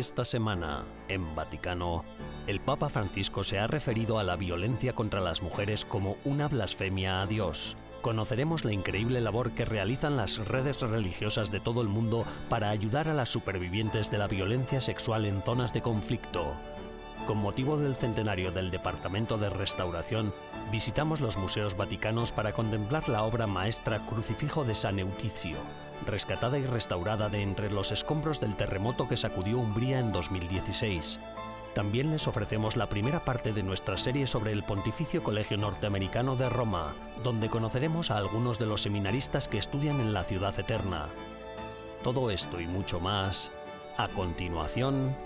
Esta semana, en Vaticano, el Papa Francisco se ha referido a la violencia contra las mujeres como una blasfemia a Dios. Conoceremos la increíble labor que realizan las redes religiosas de todo el mundo para ayudar a las supervivientes de la violencia sexual en zonas de conflicto. Con motivo del centenario del Departamento de Restauración, visitamos los museos vaticanos para contemplar la obra maestra Crucifijo de San Euticio, rescatada y restaurada de entre los escombros del terremoto que sacudió Umbría en 2016. También les ofrecemos la primera parte de nuestra serie sobre el Pontificio Colegio Norteamericano de Roma, donde conoceremos a algunos de los seminaristas que estudian en la ciudad eterna. Todo esto y mucho más, a continuación,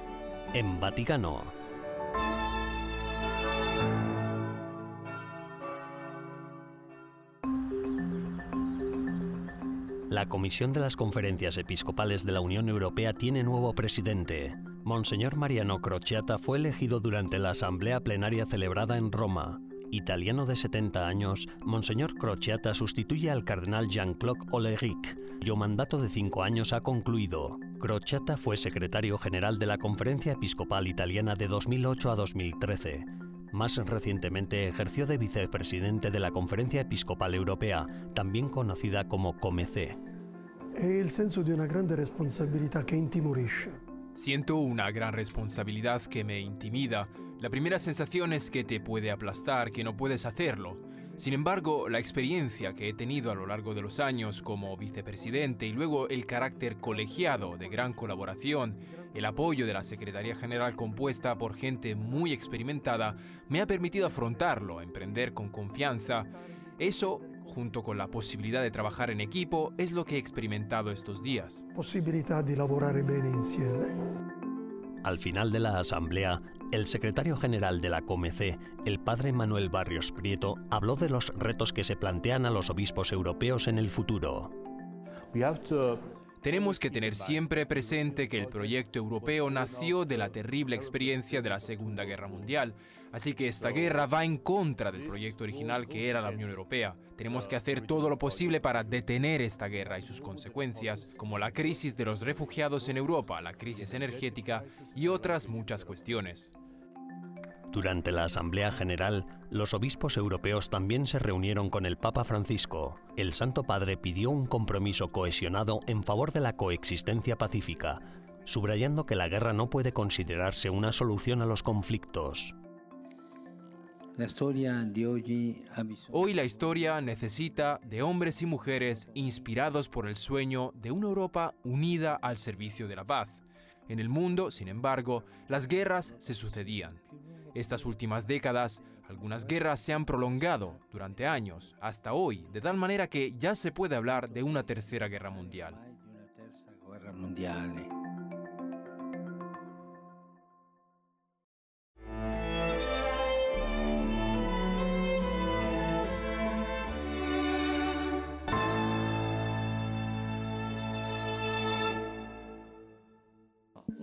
en Vaticano. La Comisión de las Conferencias Episcopales de la Unión Europea tiene nuevo presidente. Monseñor Mariano Crociata fue elegido durante la asamblea plenaria celebrada en Roma. Italiano de 70 años, Monseñor Crociata sustituye al cardenal Jean-Claude Oleric, cuyo mandato de cinco años ha concluido. Crociata fue secretario general de la Conferencia Episcopal Italiana de 2008 a 2013. Más recientemente ejerció de vicepresidente de la Conferencia Episcopal Europea, también conocida como COMECE. Siento una gran responsabilidad que me intimida. La primera sensación es que te puede aplastar, que no puedes hacerlo. Sin embargo, la experiencia que he tenido a lo largo de los años como vicepresidente y luego el carácter colegiado de gran colaboración, el apoyo de la Secretaría General compuesta por gente muy experimentada, me ha permitido afrontarlo, emprender con confianza. Eso, junto con la posibilidad de trabajar en equipo, es lo que he experimentado estos días. Possibilità di lavorare bene insieme. Al final de la asamblea, el secretario general de la COMECE, el padre Manuel Barrios Prieto, habló de los retos que se plantean a los obispos europeos en el futuro. Tenemos que tener siempre presente que el proyecto europeo nació de la terrible experiencia de la Segunda Guerra Mundial, así que esta guerra va en contra del proyecto original que era la Unión Europea. Tenemos que hacer todo lo posible para detener esta guerra y sus consecuencias, como la crisis de los refugiados en Europa, la crisis energética y otras muchas cuestiones. Durante la Asamblea General, los obispos europeos también se reunieron con el Papa Francisco. El Santo Padre pidió un compromiso cohesionado en favor de la coexistencia pacífica, subrayando que la guerra no puede considerarse una solución a los conflictos. Hoy la historia necesita de hombres y mujeres inspirados por el sueño de una Europa unida al servicio de la paz. En el mundo, sin embargo, las guerras se sucedían. Estas últimas décadas, algunas guerras se han prolongado durante años, hasta hoy, de tal manera que ya se puede hablar de una tercera guerra mundial.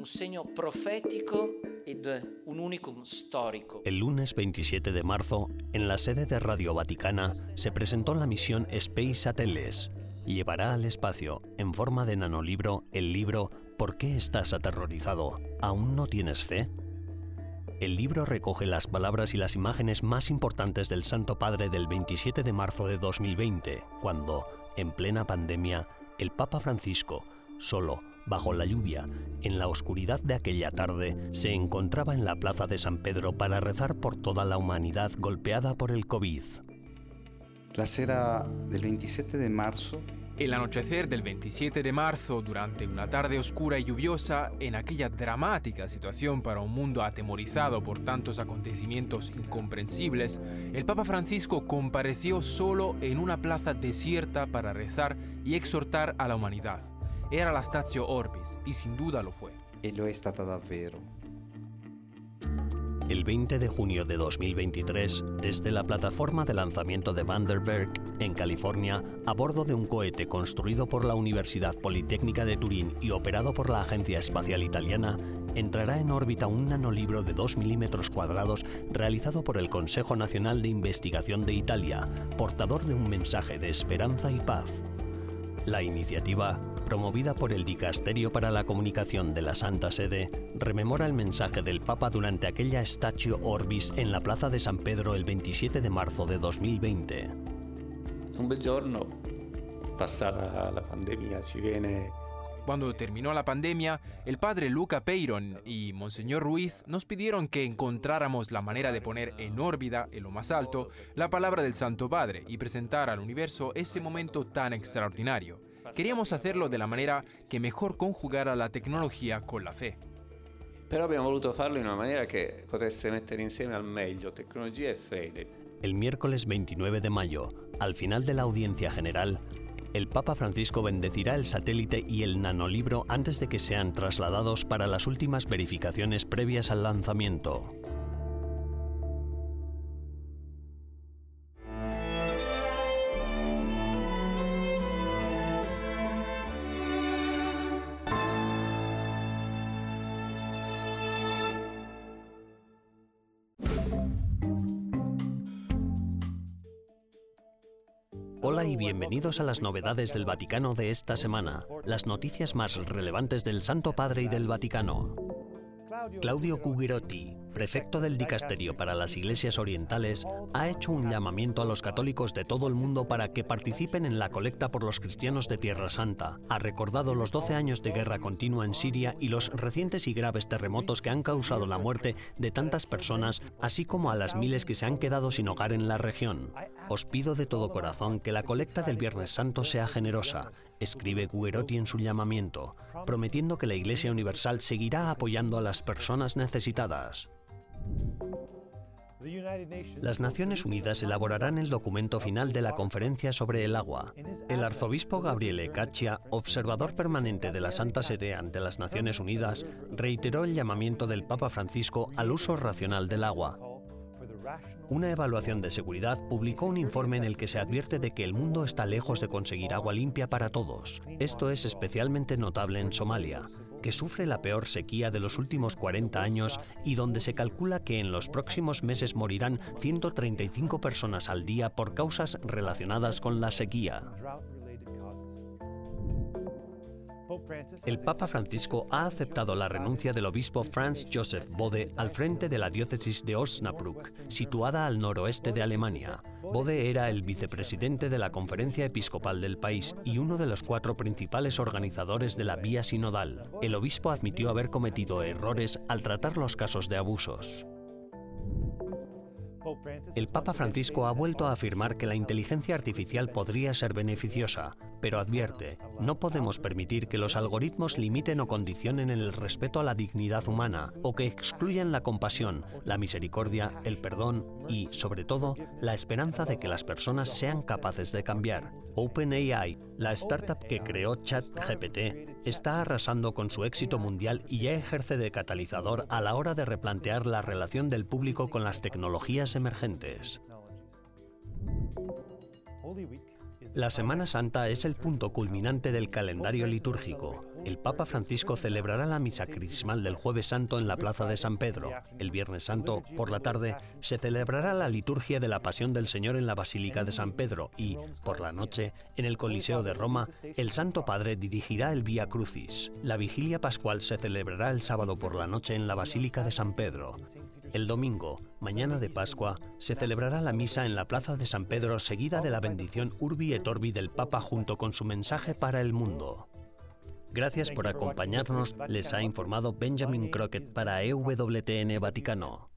Un segno profetico ed un unicum storico. El lunes 27 de marzo, en la sede de Radio Vaticana, se presentó la misión Space Ateles. Llevará al espacio, en forma de nanolibro, el libro ¿Por qué estás aterrorizado? ¿Aún no tienes fe? El libro recoge las palabras y las imágenes más importantes del Santo Padre del 27 de marzo de 2020, cuando, en plena pandemia, el Papa Francisco, solo, bajo la lluvia, en la oscuridad de aquella tarde, se encontraba en la plaza de San Pedro para rezar por toda la humanidad golpeada por el COVID. La sera del 27 de marzo El anochecer del 27 de marzo, durante una tarde oscura y lluviosa, en aquella dramática situación para un mundo atemorizado por tantos acontecimientos incomprensibles, el Papa Francisco compareció solo en una plaza desierta para rezar y exhortar a la humanidad. Era la Statio Orbis, y sin duda lo fue. e lo stata davvero. El 20 de junio de 2023, desde la plataforma de lanzamiento de Vandenberg, en California, a bordo de un cohete construido por la Universidad Politécnica de Turín y operado por la Agencia Espacial Italiana, entrará en órbita un nanolibro de 2 milímetros cuadrados realizado por el Consejo Nacional de Investigación de Italia, portador de un mensaje de esperanza y paz. La iniciativa, promovida por el Dicasterio para la Comunicación de la Santa Sede, rememora el mensaje del Papa durante aquella Statio Orbis en la Plaza de San Pedro el 27 de marzo de 2020. Un bel giorno, passata la pandemia, ci viene Cuando terminó la pandemia, el padre Luca Peyron y Monseñor Ruiz nos pidieron que encontráramos la manera de poner en órbita, en lo más alto, la palabra del Santo Padre y presentar al universo ese momento tan extraordinario. Queríamos hacerlo de la manera que mejor conjugara la tecnología con la fe. Però abbiamo voluto farlo in una maniera che potesse mettere insieme al meglio tecnologia e fede. El miércoles 29 de mayo, al final de la audiencia general, el Papa Francisco bendecirá el satélite y el nanolibro antes de que sean trasladados para las últimas verificaciones previas al lanzamiento. Bienvenidos a las novedades del Vaticano de esta semana, las noticias más relevantes del Santo Padre y del Vaticano. Claudio Cugirotti, prefecto del Dicasterio para las Iglesias Orientales, ha hecho un llamamiento a los católicos de todo el mundo para que participen en la colecta por los cristianos de Tierra Santa. Ha recordado los 12 años de guerra continua en Siria y los recientes y graves terremotos que han causado la muerte de tantas personas, así como a las miles que se han quedado sin hogar en la región. Os pido de todo corazón que la colecta del Viernes Santo sea generosa, escribe Guerotti en su llamamiento, prometiendo que la Iglesia Universal seguirá apoyando a las personas necesitadas. Las Naciones Unidas elaborarán el documento final de la Conferencia sobre el Agua. El arzobispo Gabriele Caccia, observador permanente de la Santa Sede ante las Naciones Unidas, reiteró el llamamiento del Papa Francisco al uso racional del agua. Una evaluación de seguridad publicó un informe en el que se advierte de que el mundo está lejos de conseguir agua limpia para todos. Esto es especialmente notable en Somalia, que sufre la peor sequía de los últimos 40 años y donde se calcula que en los próximos meses morirán 135 personas al día por causas relacionadas con la sequía. El Papa Francisco ha aceptado la renuncia del obispo Franz Joseph Bode al frente de la diócesis de Osnabrück, situada al noroeste de Alemania. Bode era el vicepresidente de la conferencia episcopal del país y uno de los cuatro principales organizadores de la vía sinodal. El obispo admitió haber cometido errores al tratar los casos de abusos. El Papa Francisco ha vuelto a afirmar que la inteligencia artificial podría ser beneficiosa, pero advierte, no podemos permitir que los algoritmos limiten o condicionen el respeto a la dignidad humana o que excluyan la compasión, la misericordia, el perdón y, sobre todo, la esperanza de que las personas sean capaces de cambiar. OpenAI, la startup que creó ChatGPT, está arrasando con su éxito mundial y ya ejerce de catalizador a la hora de replantear la relación del público con las tecnologías emergentes. La Semana Santa es el punto culminante del calendario litúrgico. El Papa Francisco celebrará la misa crismal del Jueves Santo en la Plaza de San Pedro. El Viernes Santo, por la tarde, se celebrará la liturgia de la Pasión del Señor en la Basílica de San Pedro y, por la noche, en el Coliseo de Roma, el Santo Padre dirigirá el Vía Crucis. La vigilia pascual se celebrará el sábado por la noche en la Basílica de San Pedro. El domingo, mañana de Pascua, se celebrará la misa en la Plaza de San Pedro seguida de la bendición Urbi et Orbi del Papa junto con su mensaje para el mundo. Gracias por acompañarnos, les ha informado Benjamin Crockett para EWTN Vaticano.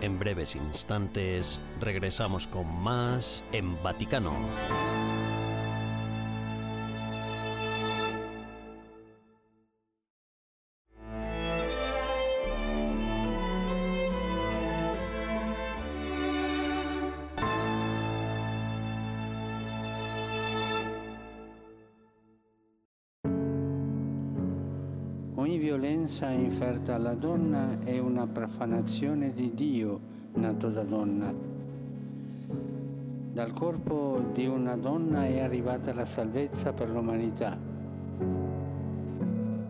En breves instantes regresamos con más en Vaticano. Alla donna è una profanazione di Dio nato da donna. Dal corpo di una donna è arrivata la salvezza per l'umanità.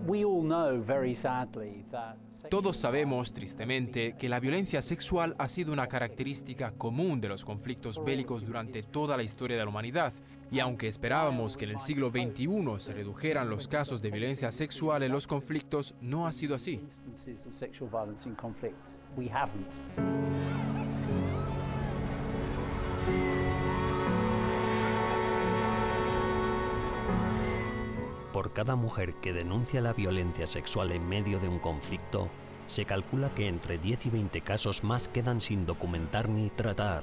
We all know very sadly that Todos sabemos, tristemente, que la violencia sexual ha sido una característica común de los conflictos bélicos durante toda la historia de la humanidad. Y aunque esperábamos que en el siglo XXI se redujeran los casos de violencia sexual en los conflictos, no ha sido así. Por cada mujer que denuncia la violencia sexual en medio de un conflicto, se calcula que entre 10 y 20 casos más quedan sin documentar ni tratar.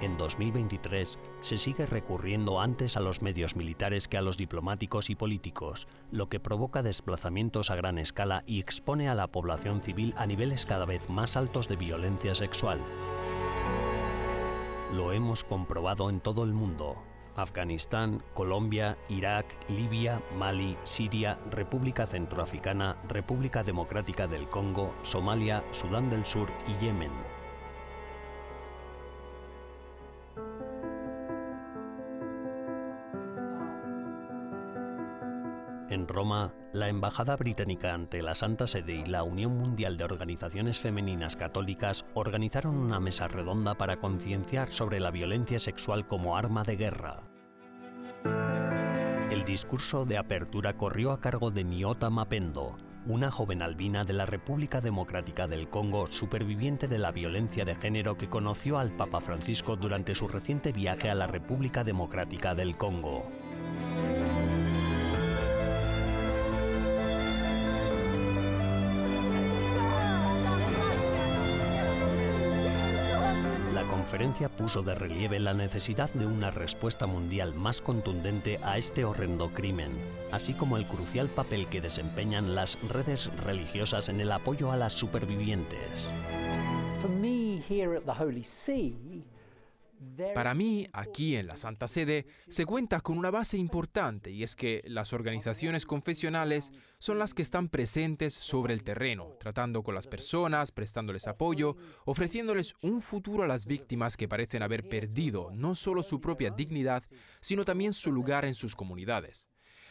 En 2023 se sigue recurriendo antes a los medios militares que a los diplomáticos y políticos, lo que provoca desplazamientos a gran escala y expone a la población civil a niveles cada vez más altos de violencia sexual. Lo hemos comprobado en todo el mundo, Afganistán, Colombia, Irak, Libia, Mali, Siria, República Centroafricana, República Democrática del Congo, Somalia, Sudán del Sur y Yemen. Roma, la Embajada Británica ante la Santa Sede y la Unión Mundial de Organizaciones Femeninas Católicas organizaron una mesa redonda para concienciar sobre la violencia sexual como arma de guerra. El discurso de apertura corrió a cargo de Niota Mapendo, una joven albina de la República Democrática del Congo, superviviente de la violencia de género que conoció al Papa Francisco durante su reciente viaje a la República Democrática del Congo. Puso de relieve la necesidad de una respuesta mundial más contundente a este horrendo crimen, así como el crucial papel que desempeñan las redes religiosas en el apoyo a las supervivientes. Para mí, aquí en la Santa Sede, se cuenta con una base importante y es que las organizaciones confesionales son las que están presentes sobre el terreno, tratando con las personas, prestándoles apoyo, ofreciéndoles un futuro a las víctimas que parecen haber perdido no solo su propia dignidad, sino también su lugar en sus comunidades.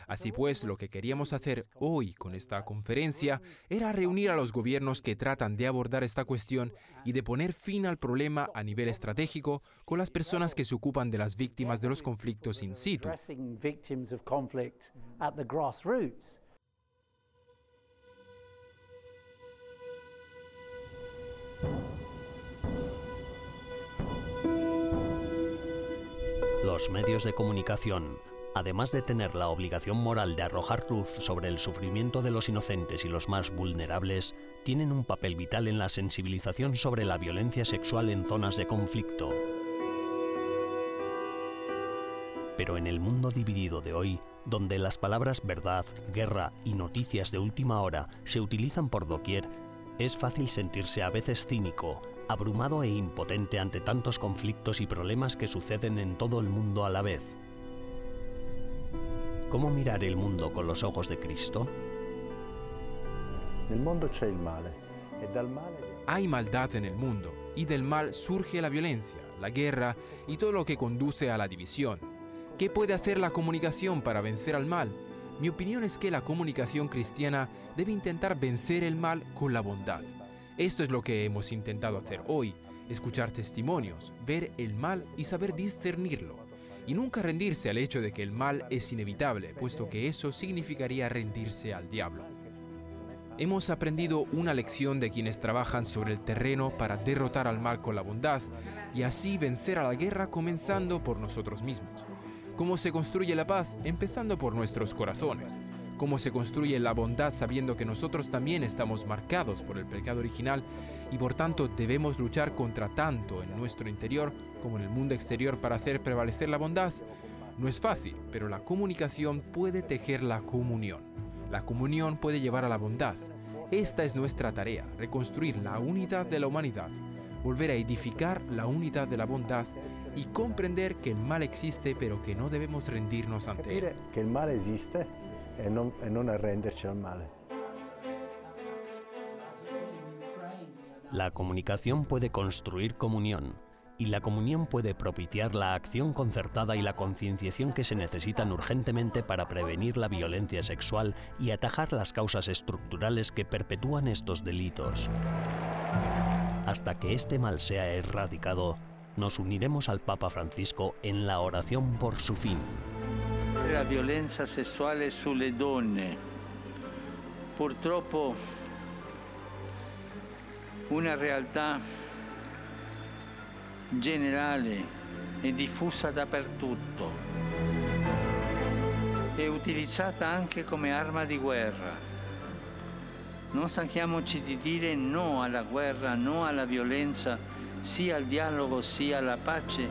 Así pues, lo que queríamos hacer hoy con esta conferencia era reunir a los gobiernos que tratan de abordar esta cuestión y de poner fin al problema a nivel estratégico con las personas que se ocupan de las víctimas de los conflictos in situ. Los medios de comunicación además de tener la obligación moral de arrojar luz sobre el sufrimiento de los inocentes y los más vulnerables, tienen un papel vital en la sensibilización sobre la violencia sexual en zonas de conflicto. Pero en el mundo dividido de hoy, donde las palabras verdad, guerra y noticias de última hora se utilizan por doquier, es fácil sentirse a veces cínico, abrumado e impotente ante tantos conflictos y problemas que suceden en todo el mundo a la vez. ¿Cómo mirar el mundo con los ojos de Cristo? Hay maldad en el mundo y del mal surge la violencia, la guerra y todo lo que conduce a la división. ¿Qué puede hacer la comunicación para vencer al mal? Mi opinión es que la comunicación cristiana debe intentar vencer el mal con la bondad. Esto es lo que hemos intentado hacer hoy, escuchar testimonios, ver el mal y saber discernirlo y nunca rendirse al hecho de que el mal es inevitable, puesto que eso significaría rendirse al diablo. Hemos aprendido una lección de quienes trabajan sobre el terreno para derrotar al mal con la bondad y así vencer a la guerra comenzando por nosotros mismos. Cómo se construye la paz empezando por nuestros corazones. Cómo se construye la bondad sabiendo que nosotros también estamos marcados por el pecado original y por tanto debemos luchar contra tanto en nuestro interior como en el mundo exterior para hacer prevalecer la bondad. No es fácil, pero la comunicación puede tejer la comunión. La comunión puede llevar a la bondad. Esta es nuestra tarea, reconstruir la unidad de la humanidad, volver a edificar la unidad de la bondad y comprender que el mal existe pero que no debemos rendirnos ante él. Que el mal existe al. La comunicación puede construir comunión y la comunión puede propiciar la acción concertada y la concienciación que se necesitan urgentemente para prevenir la violencia sexual y atajar las causas estructurales que perpetúan estos delitos. Hasta que este mal sea erradicado, nos uniremos al Papa Francisco en la oración por su fin. La violenza sessuale sulle donne. Purtroppo una realtà generale e diffusa dappertutto e utilizzata anche come arma di guerra. Non stanchiamoci di dire no alla guerra, no alla violenza, sì al dialogo, sì alla pace.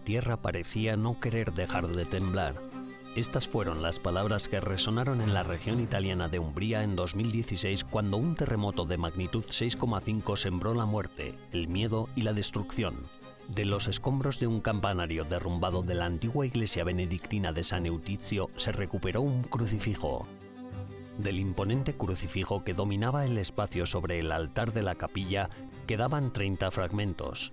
Tierra parecía no querer dejar de temblar. Estas fueron las palabras que resonaron en la región italiana de Umbría en 2016 cuando un terremoto de magnitud 6,5 sembró la muerte, el miedo y la destrucción. De los escombros de un campanario derrumbado de la antigua iglesia benedictina de San Eutizio se recuperó un crucifijo. Del imponente crucifijo que dominaba el espacio sobre el altar de la capilla quedaban 30 fragmentos.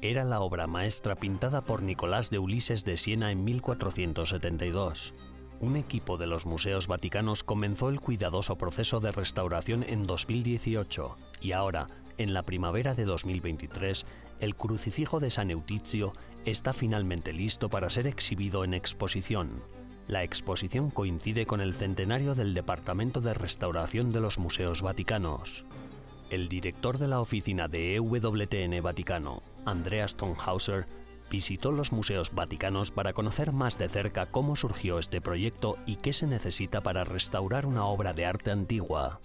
Era la obra maestra pintada por Nicolás de Ulises de Siena en 1472. Un equipo de los museos vaticanos comenzó el cuidadoso proceso de restauración en 2018 y ahora, en la primavera de 2023, el crucifijo de San Eutizio está finalmente listo para ser exhibido en exposición. La exposición coincide con el centenario del Departamento de Restauración de los Museos Vaticanos. El director de la oficina de EWTN Vaticano, Andreas Tonhauser, visitó los museos vaticanos para conocer más de cerca cómo surgió este proyecto y qué se necesita para restaurar una obra de arte antigua.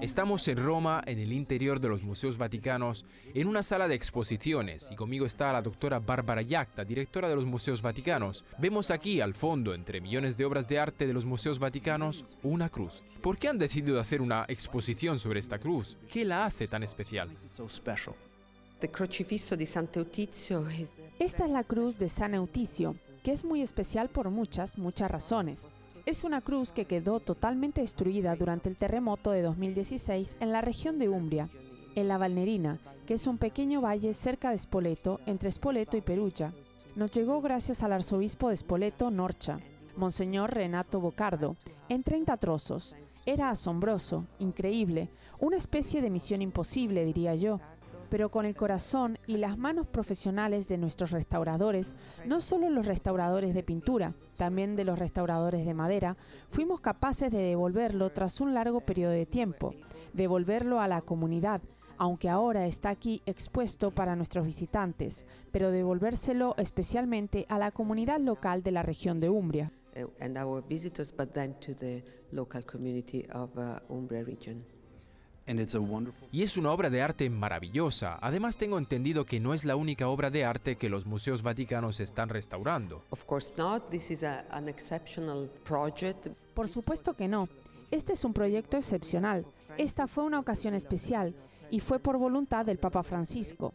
Estamos en Roma, en el interior de los museos vaticanos, en una sala de exposiciones, y conmigo está la doctora Bárbara Yacta, directora de los museos vaticanos. Vemos aquí, al fondo, entre millones de obras de arte de los museos vaticanos, una cruz. ¿Por qué han decidido hacer una exposición sobre esta cruz? ¿Qué la hace tan especial? Esta es la cruz de San Euticio, que es muy especial por muchas, muchas razones. Es una cruz que quedó totalmente destruida durante el terremoto de 2016 en la región de Umbria, en la Valnerina, que es un pequeño valle cerca de Spoleto, entre Spoleto y Perugia. Nos llegó gracias al arzobispo de Spoleto, Norcha, Monseñor Renato Bocardo, en 30 trozos. Era asombroso, increíble, una especie de misión imposible, diría yo pero con el corazón y las manos profesionales de nuestros restauradores, no solo los restauradores de pintura, también de los restauradores de madera, fuimos capaces de devolverlo tras un largo periodo de tiempo, devolverlo a la comunidad, aunque ahora está aquí expuesto para nuestros visitantes, pero devolvérselo especialmente a la comunidad local de la región de Umbria. and our visitors, but then to the local community of uh, Umbria region. Y es una obra de arte maravillosa. Además tengo entendido que no es la única obra de arte que los museos vaticanos están restaurando. Of course not. This is a, an exceptional project. Por supuesto que no. Este es un proyecto excepcional. Esta fue una ocasión especial y fue por voluntad del Papa Francisco.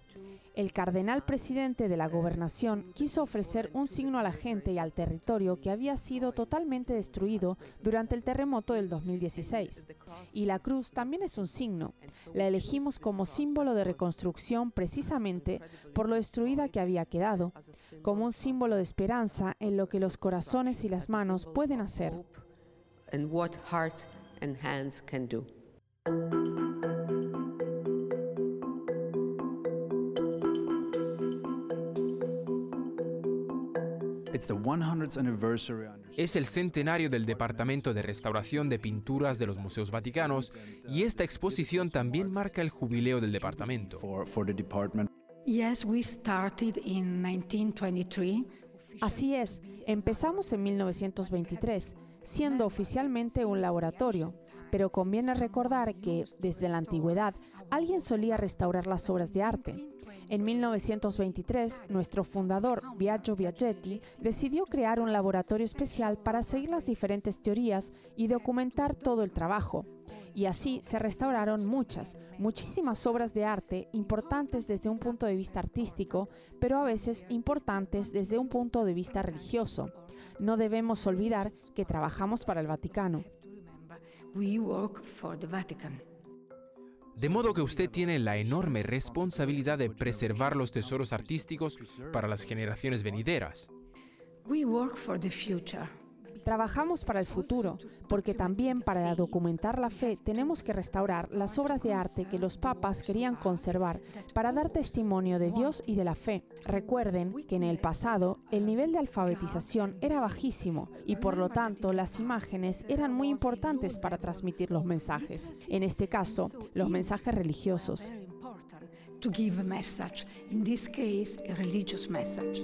El cardenal presidente de la gobernación quiso ofrecer un signo a la gente y al territorio que había sido totalmente destruido durante el terremoto del 2016. Y la cruz también es un signo. La elegimos como símbolo de reconstrucción precisamente por lo destruida que había quedado, como un símbolo de esperanza en lo que los corazones y las manos pueden hacer. Es el centenario del Departamento de Restauración de Pinturas de los Museos Vaticanos y esta exposición también marca el jubileo del departamento. Yes, we started in 1923. Así es, empezamos en 1923, siendo oficialmente un laboratorio, pero conviene recordar que, desde la antigüedad, alguien solía restaurar las obras de arte. En 1923, nuestro fundador, Biagio Biaggetti, decidió crear un laboratorio especial para seguir las diferentes teorías y documentar todo el trabajo. Y así se restauraron muchas, muchísimas obras de arte importantes desde un punto de vista artístico, pero a veces importantes desde un punto de vista religioso. No debemos olvidar que trabajamos para el Vaticano. De modo que usted tiene la enorme responsabilidad de preservar los tesoros artísticos para las generaciones venideras. Trabajamos para el futuro, porque también para documentar la fe tenemos que restaurar las obras de arte que los papas querían conservar para dar testimonio de Dios y de la fe. Recuerden que en el pasado el nivel de alfabetización era bajísimo y por lo tanto las imágenes eran muy importantes para transmitir los mensajes. En este caso, los mensajes religiosos. In this case, a religious message.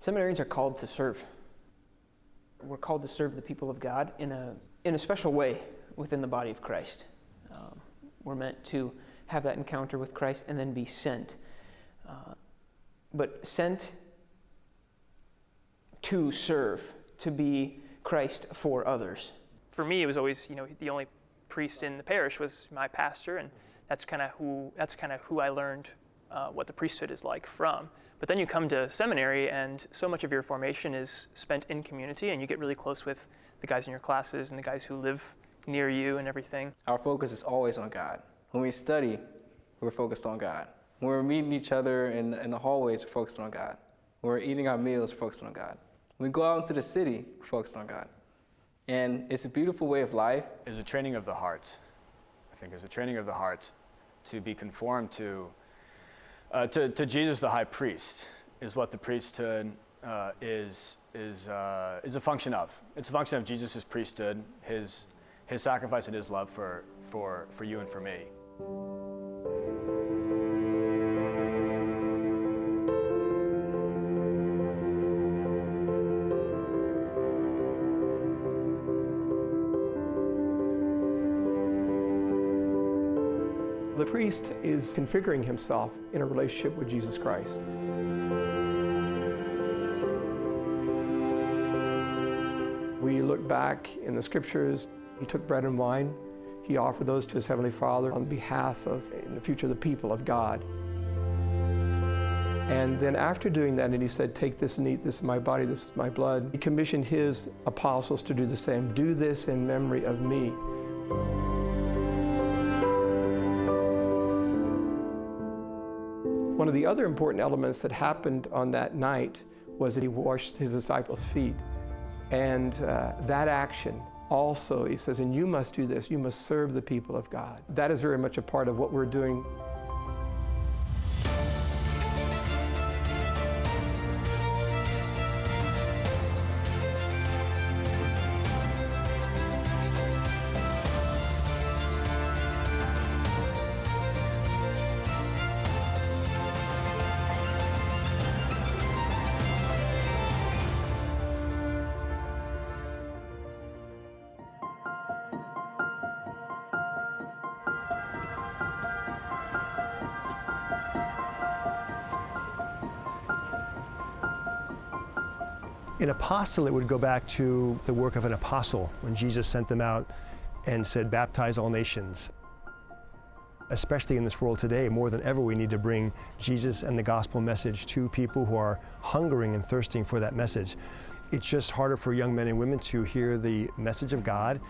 Seminarians are called to serve. We're called to serve the people of God in a, in a special way within the body of Christ. Um, we're meant to have that encounter with Christ and then be sent. Uh, but sent to serve, to be Christ for others. For me, it was always, you know, the only priest in the parish was my pastor, and that's kind of who that's kind of who I learned uh, what the priesthood is like from. But then you come to seminary, and so much of your formation is spent in community, and you get really close with the guys in your classes and the guys who live near you and everything. Our focus is always on God. When we study, we're focused on God. When we're meeting each other in, in the hallways, we're focused on God. When we're eating our meals, we're focused on God. When we go out into the city, we're focused on God. And it's a beautiful way of life. It's a training of the heart. I think it's a training of the heart to be conformed to uh, to, to, Jesus, the high priest, is what the priesthood uh, is, is, uh, is a function of. It's a function of Jesus' priesthood, his, his sacrifice and his love for, for, for you and for me. The priest is configuring himself in a relationship with Jesus Christ. We look back in the scriptures, he took bread and wine, he offered those to his heavenly Father on behalf of, in the future, of the people of God. And then after doing that, and he said, Take this and eat, this is my body, this is my blood, he commissioned his apostles to do the same. Do this in memory of me. One of the other important elements that happened on that night was that he washed his disciples' feet. And uh, that action also, he says, and you must do this, you must serve the people of God. That is very much a part of what we're doing An apostolate would go back to the work of an apostle when Jesus sent them out and said, baptize all nations. Especially in this world today, more than ever, we need to bring Jesus and the gospel message to people who are hungering and thirsting for that message. It's just harder for young men and women to hear the message of God.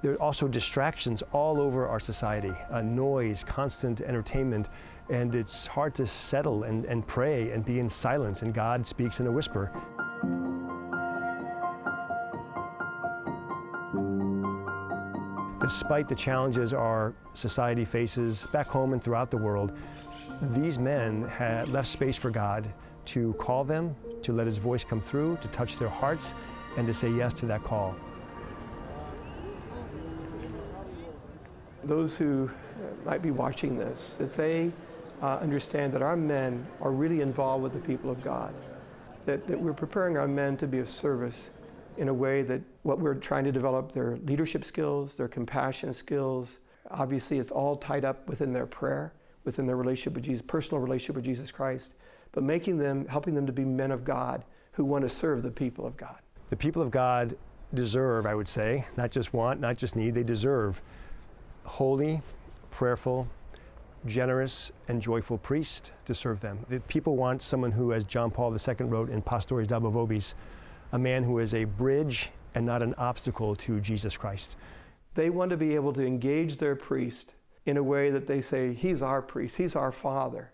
There are also distractions all over our society uh, noise, constant entertainment, and it's hard to settle and, and pray and be in silence, and God speaks in a whisper. Despite the challenges our society faces back home and throughout the world, these men had left space for God to call them, to let His voice come through, to touch their hearts, and to say yes to that call. Those who might be watching this, that they uh, understand that our men are really involved with the people of God, that, that we're preparing our men to be of service in a way that what we're trying to develop their leadership skills, their compassion skills. Obviously, it's all tied up within their prayer, within their relationship with Jesus, personal relationship with Jesus Christ, but making them, helping them to be men of God who want to serve the people of God. The people of God deserve, I would say, not just want, not just need, they deserve holy, prayerful, generous, and joyful priest to serve them. The people want someone who, as John Paul II wrote in Pastores Dabo Vobis, a man who is a bridge and not an obstacle to Jesus Christ. They want to be able to engage their priest in a way that they say, He's our priest, He's our Father.